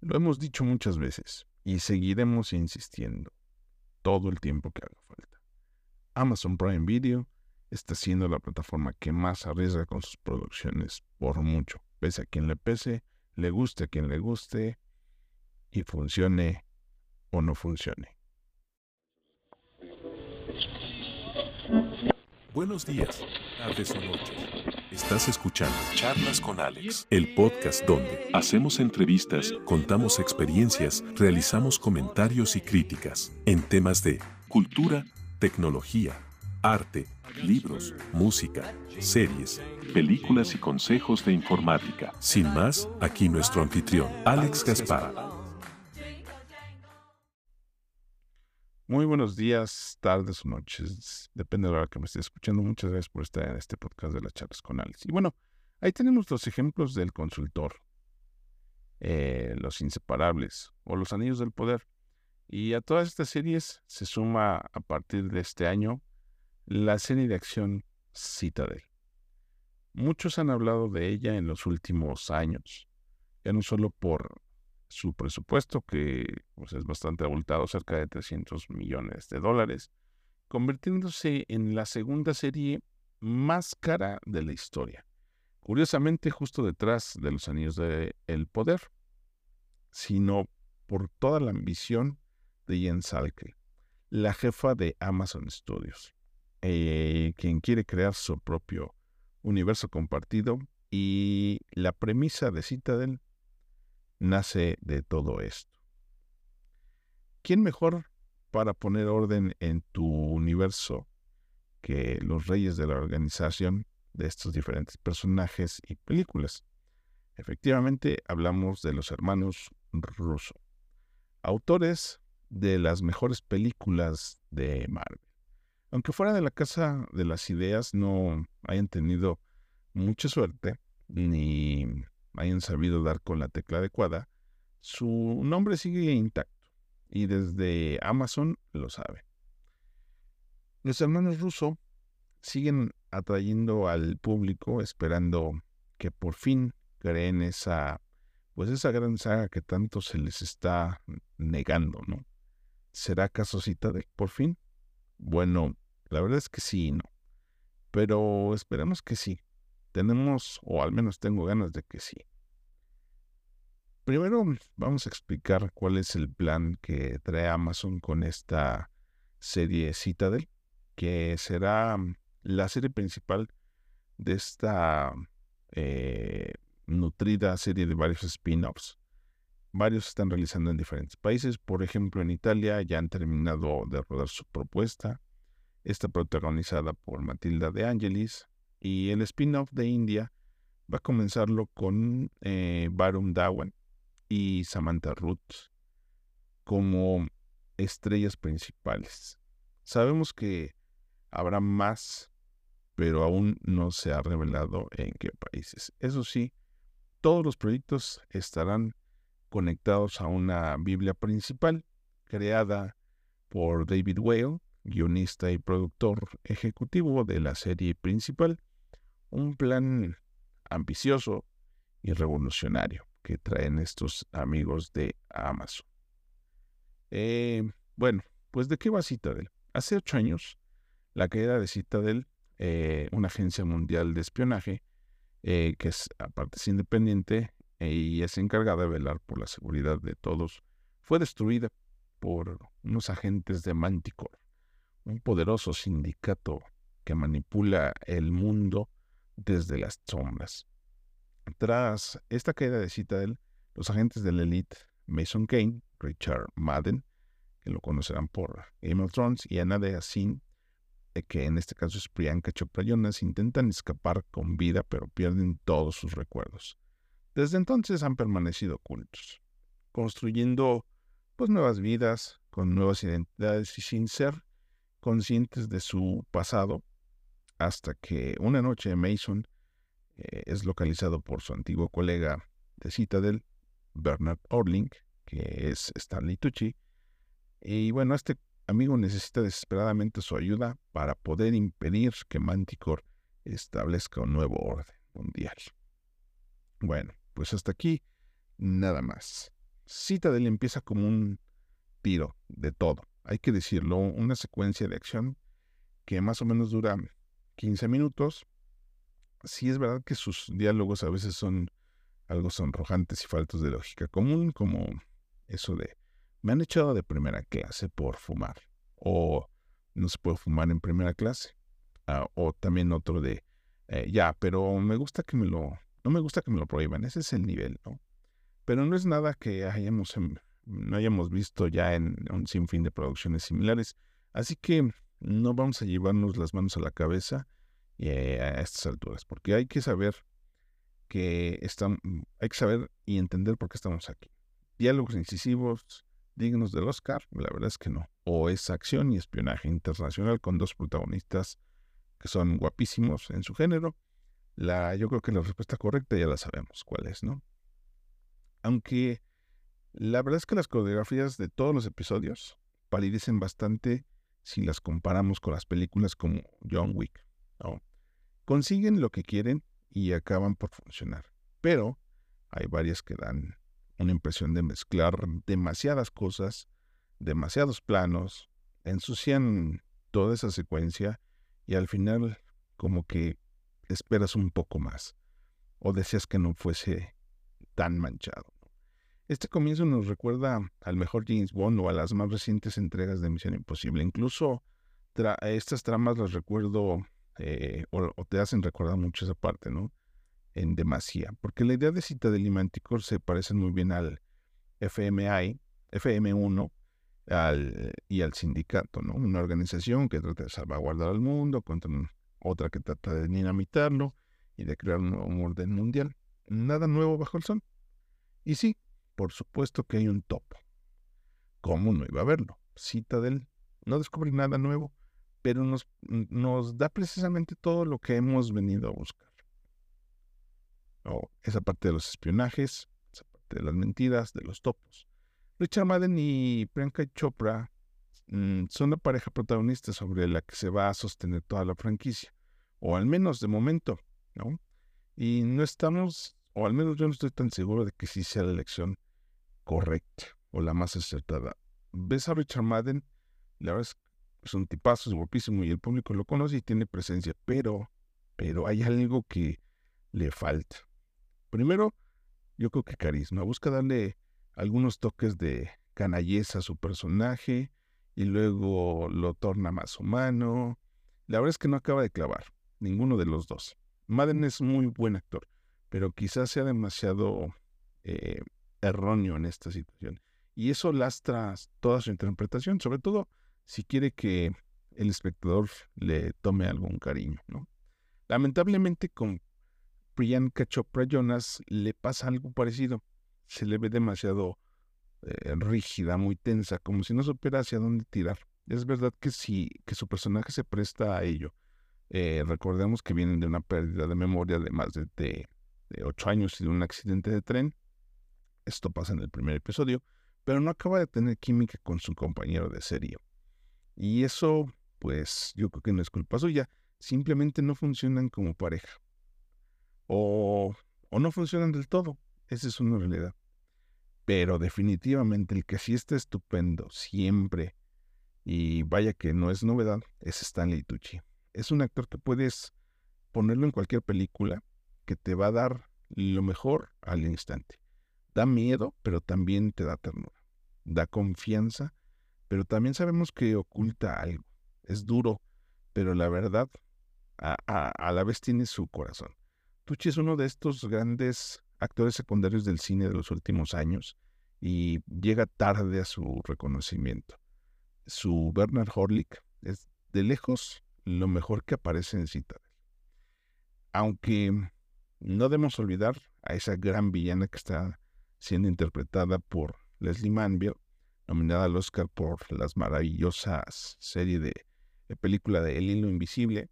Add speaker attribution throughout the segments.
Speaker 1: Lo hemos dicho muchas veces y seguiremos insistiendo todo el tiempo que haga falta. Amazon Prime Video está siendo la plataforma que más arriesga con sus producciones por mucho. Pese a quien le pese, le guste a quien le guste y funcione o no funcione.
Speaker 2: Buenos días, tardes o noches. Estás escuchando Charlas con Alex, el podcast donde hacemos entrevistas, contamos experiencias, realizamos comentarios y críticas en temas de cultura, tecnología, arte, libros, música, series, películas y consejos de informática. Sin más, aquí nuestro anfitrión, Alex Gaspar.
Speaker 1: Muy buenos días, tardes o noches, depende de la hora que me esté escuchando. Muchas gracias por estar en este podcast de las charlas con Alex. Y bueno, ahí tenemos los ejemplos del consultor, eh, los inseparables o los anillos del poder. Y a todas estas series se suma a partir de este año la serie de acción Citadel. Muchos han hablado de ella en los últimos años, ya no solo por su presupuesto, que pues, es bastante abultado, cerca de 300 millones de dólares, convirtiéndose en la segunda serie más cara de la historia. Curiosamente, justo detrás de los Anillos del el Poder, sino por toda la ambición de Jen Salke, la jefa de Amazon Studios, eh, quien quiere crear su propio universo compartido y la premisa de Citadel nace de todo esto. ¿Quién mejor para poner orden en tu universo que los reyes de la organización de estos diferentes personajes y películas? Efectivamente, hablamos de los hermanos Russo, autores de las mejores películas de Marvel. Aunque fuera de la casa de las ideas no hayan tenido mucha suerte, ni hayan sabido dar con la tecla adecuada, su nombre sigue intacto y desde Amazon lo sabe. Los hermanos Russo siguen atrayendo al público esperando que por fin creen esa pues esa gran saga que tanto se les está negando, ¿no? ¿Será acaso de por fin? Bueno, la verdad es que sí y no. Pero esperemos que sí. Tenemos, o al menos tengo ganas de que sí. Primero vamos a explicar cuál es el plan que trae Amazon con esta serie Citadel, que será mm, la serie principal de esta eh, nutrida serie de varios spin-offs. Varios están realizando en diferentes países. Por ejemplo, en Italia ya han terminado de rodar su propuesta. Está protagonizada por Matilda de Angelis. Y el spin-off de India va a comenzarlo con eh, Varun Dhawan, y Samantha Ruth como estrellas principales. Sabemos que habrá más, pero aún no se ha revelado en qué países. Eso sí, todos los proyectos estarán conectados a una Biblia principal creada por David Whale, guionista y productor ejecutivo de la serie principal, un plan ambicioso y revolucionario que traen estos amigos de Amazon. Eh, bueno, pues ¿de qué va Citadel? Hace ocho años, la caída de Citadel, eh, una agencia mundial de espionaje, eh, que es aparte es independiente y es encargada de velar por la seguridad de todos, fue destruida por unos agentes de Manticore, un poderoso sindicato que manipula el mundo desde las sombras. Tras esta caída de Citadel, los agentes de la elite Mason Kane, Richard Madden, que lo conocerán por Game of Thrones, y Ana de Asin, eh, que en este caso es Priyanka Chopra Jonas, intentan escapar con vida, pero pierden todos sus recuerdos. Desde entonces han permanecido ocultos, construyendo pues nuevas vidas, con nuevas identidades y sin ser conscientes de su pasado, hasta que una noche Mason eh, es localizado por su antiguo colega de Citadel, Bernard Orling, que es Stanley Tucci. Y bueno, este amigo necesita desesperadamente su ayuda para poder impedir que Manticore establezca un nuevo orden mundial. Bueno, pues hasta aquí nada más. Citadel empieza como un tiro de todo, hay que decirlo, una secuencia de acción que más o menos dura 15 minutos. Sí es verdad que sus diálogos a veces son algo sonrojantes y faltos de lógica común, como eso de me han echado de primera clase por fumar, o no se puede fumar en primera clase, ah, o también otro de eh, ya, pero me gusta que me lo, no me gusta que me lo prohíban, ese es el nivel, ¿no? Pero no es nada que hayamos, em, no hayamos visto ya en un sinfín de producciones similares, así que no vamos a llevarnos las manos a la cabeza eh, a estas alturas, porque hay que saber que están, mm, hay que saber y entender por qué estamos aquí. Diálogos incisivos, dignos del Oscar, la verdad es que no. O es acción y espionaje internacional con dos protagonistas que son guapísimos en su género. La, yo creo que la respuesta correcta ya la sabemos cuál es, ¿no? Aunque la verdad es que las coreografías de todos los episodios palidecen bastante si las comparamos con las películas como John Wick. Consiguen lo que quieren y acaban por funcionar. Pero hay varias que dan una impresión de mezclar demasiadas cosas, demasiados planos, ensucian toda esa secuencia y al final como que esperas un poco más o deseas que no fuese tan manchado. Este comienzo nos recuerda al mejor James Bond o a las más recientes entregas de Misión Imposible. Incluso estas tramas las recuerdo eh, o, te hacen recordar mucho esa parte, ¿no? En demasía. Porque la idea de Citadel y Manticore se parece muy bien al FMI, FM1 al, y al sindicato, ¿no? Una organización que trata de salvaguardar al mundo contra otra que trata de dinamitarlo y de crear un nuevo orden mundial. Nada nuevo bajo el sol. Y sí, por supuesto que hay un topo. ¿Cómo no iba a verlo? Citadel no descubre nada nuevo pero nos, nos da precisamente todo lo que hemos venido a buscar. esa parte de los espionajes, esa parte de las mentiras, de los topos. Richard Madden y Priyanka Chopra mm, son la pareja protagonista sobre la que se va a sostener toda la franquicia, o al menos de momento, ¿no? Y no estamos, o al menos yo no estoy tan seguro de que sí sea la elección correcta o la más acertada. Ves a Richard Madden, la verdad es es un tipazo, es guapísimo y el público lo conoce y tiene presencia, pero, pero hay algo que le falta. Primero, yo creo que carisma. Busca darle algunos toques de canalleza a su personaje y luego lo torna más humano. La verdad es que no acaba de clavar, ninguno de los dos. Madden es muy buen actor, pero quizás sea demasiado eh, erróneo en esta situación. Y eso lastra toda su interpretación, sobre todo si quiere que el espectador le tome algún cariño, ¿no? Lamentablemente con Priyanka Chopra Jonas le pasa algo parecido. Se le ve demasiado eh, rígida, muy tensa, como si no supiera hacia dónde tirar. Es verdad que sí, que su personaje se presta a ello. Eh, recordemos que vienen de una pérdida de memoria de más de, de, ocho años y de un accidente de tren. Esto pasa en el primer episodio, pero no acaba de tener química con su compañero de serie. Y eso, pues yo creo que no es culpa suya. Simplemente no funcionan como pareja. O, o no funcionan del todo. Esa es una realidad. Pero definitivamente el que sí está estupendo siempre, y vaya que no es novedad, es Stanley Tucci. Es un actor que puedes ponerlo en cualquier película que te va a dar lo mejor al instante. Da miedo, pero también te da ternura. Da confianza pero también sabemos que oculta algo. Es duro, pero la verdad a, la vez tiene su corazón. Tucci es uno de estos grandes actores secundarios del cine de los últimos años y llega tarde a su reconocimiento. Su Bernard Horlick es de lejos lo mejor que aparece en Citadel. Aunque no debemos olvidar a esa gran villana que está siendo interpretada por Leslie Manville, nominada al Oscar por las maravillosas serie de, película de El hilo invisible,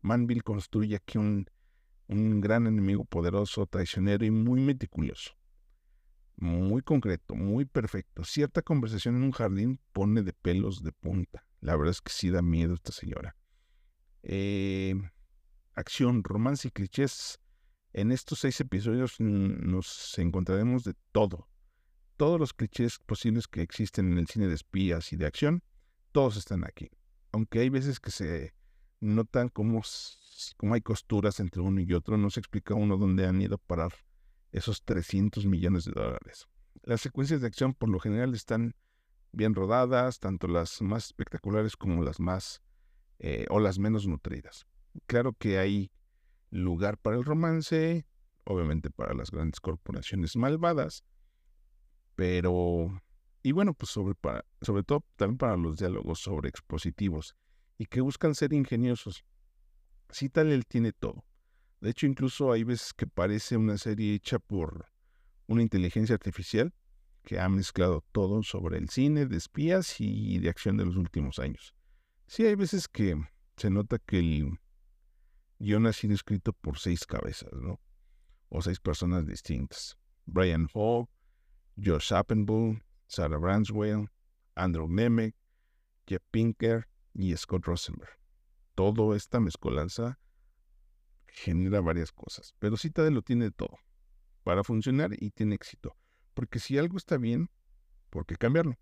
Speaker 1: Manville construye aquí un, un gran enemigo poderoso, traicionero y muy meticuloso. Muy concreto, muy perfecto. Cierta conversación en un jardín pone de pelos de punta. La verdad es que sí da miedo esta señora. Eh, acción, romance y clichés. En estos seis episodios nos encontraremos de todo todos los clichés posibles que existen en el cine de espías y de acción, todos están aquí. Aunque hay veces que se notan como, hay costuras entre uno y otro, no se explica uno dónde han ido a parar esos 300 millones de dólares. Las secuencias de acción por lo general están bien rodadas, tanto las más espectaculares como las más eh, o las menos nutridas. Claro que hay lugar para el romance, obviamente para las grandes corporaciones malvadas, pero, y bueno, pues sobre, para, sobre todo también para los diálogos sobre expositivos y que buscan ser ingeniosos. Sí, tal él tiene todo. De hecho, incluso hay veces que parece una serie hecha por una inteligencia artificial que ha mezclado todo sobre el cine de espías y de acción de los últimos años. Sí, hay veces que se nota que el guion ha sido escrito por seis cabezas, ¿no? O seis personas distintas. Brian Hall, Josh Appenbull, Sarah Branswell, Andrew Nemec, Jeff Pinker y Scott Rosenberg. Todo esta mezcolanza genera varias cosas, pero Citadel lo tiene todo para funcionar y tiene éxito. Porque si algo está bien, ¿por qué cambiarlo?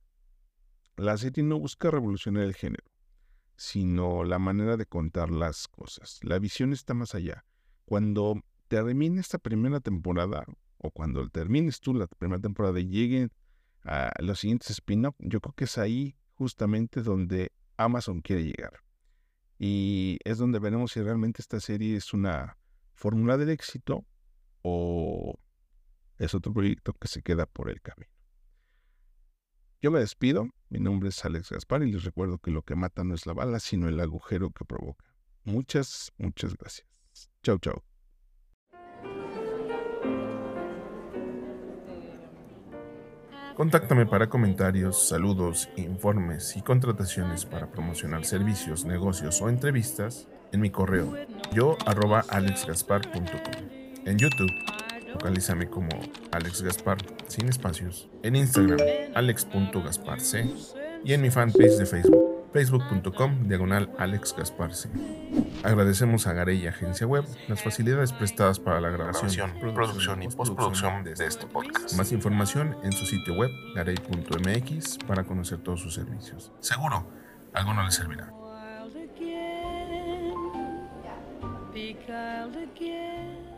Speaker 1: La serie no busca revolucionar el género, sino la manera de contar las cosas. La visión está más allá. Cuando termine esta primera temporada, o cuando termines tú la primera temporada y lleguen a los siguientes spin-off, yo creo que es ahí justamente donde Amazon quiere llegar. Y es donde veremos si realmente esta serie es una fórmula del éxito o es otro proyecto que se queda por el camino. Yo me despido, mi nombre es Alex Gaspar y les recuerdo que lo que mata no es la bala, sino el agujero que provoca. Muchas, muchas gracias. Chau, chau.
Speaker 3: Contáctame para comentarios, saludos, informes y contrataciones para promocionar servicios, negocios o entrevistas en mi correo yo. En YouTube, localízame como Alex Gaspar sin espacios. En Instagram, alex.gasparc. Y en mi fanpage de Facebook, facebook.com diagonal Alex Agradecemos a Garey Agencia Web las facilidades prestadas para la grabación, producción y postproducción de este podcast. Más información en su sitio web garey.mx para conocer todos sus servicios. Seguro, algo no le servirá. again.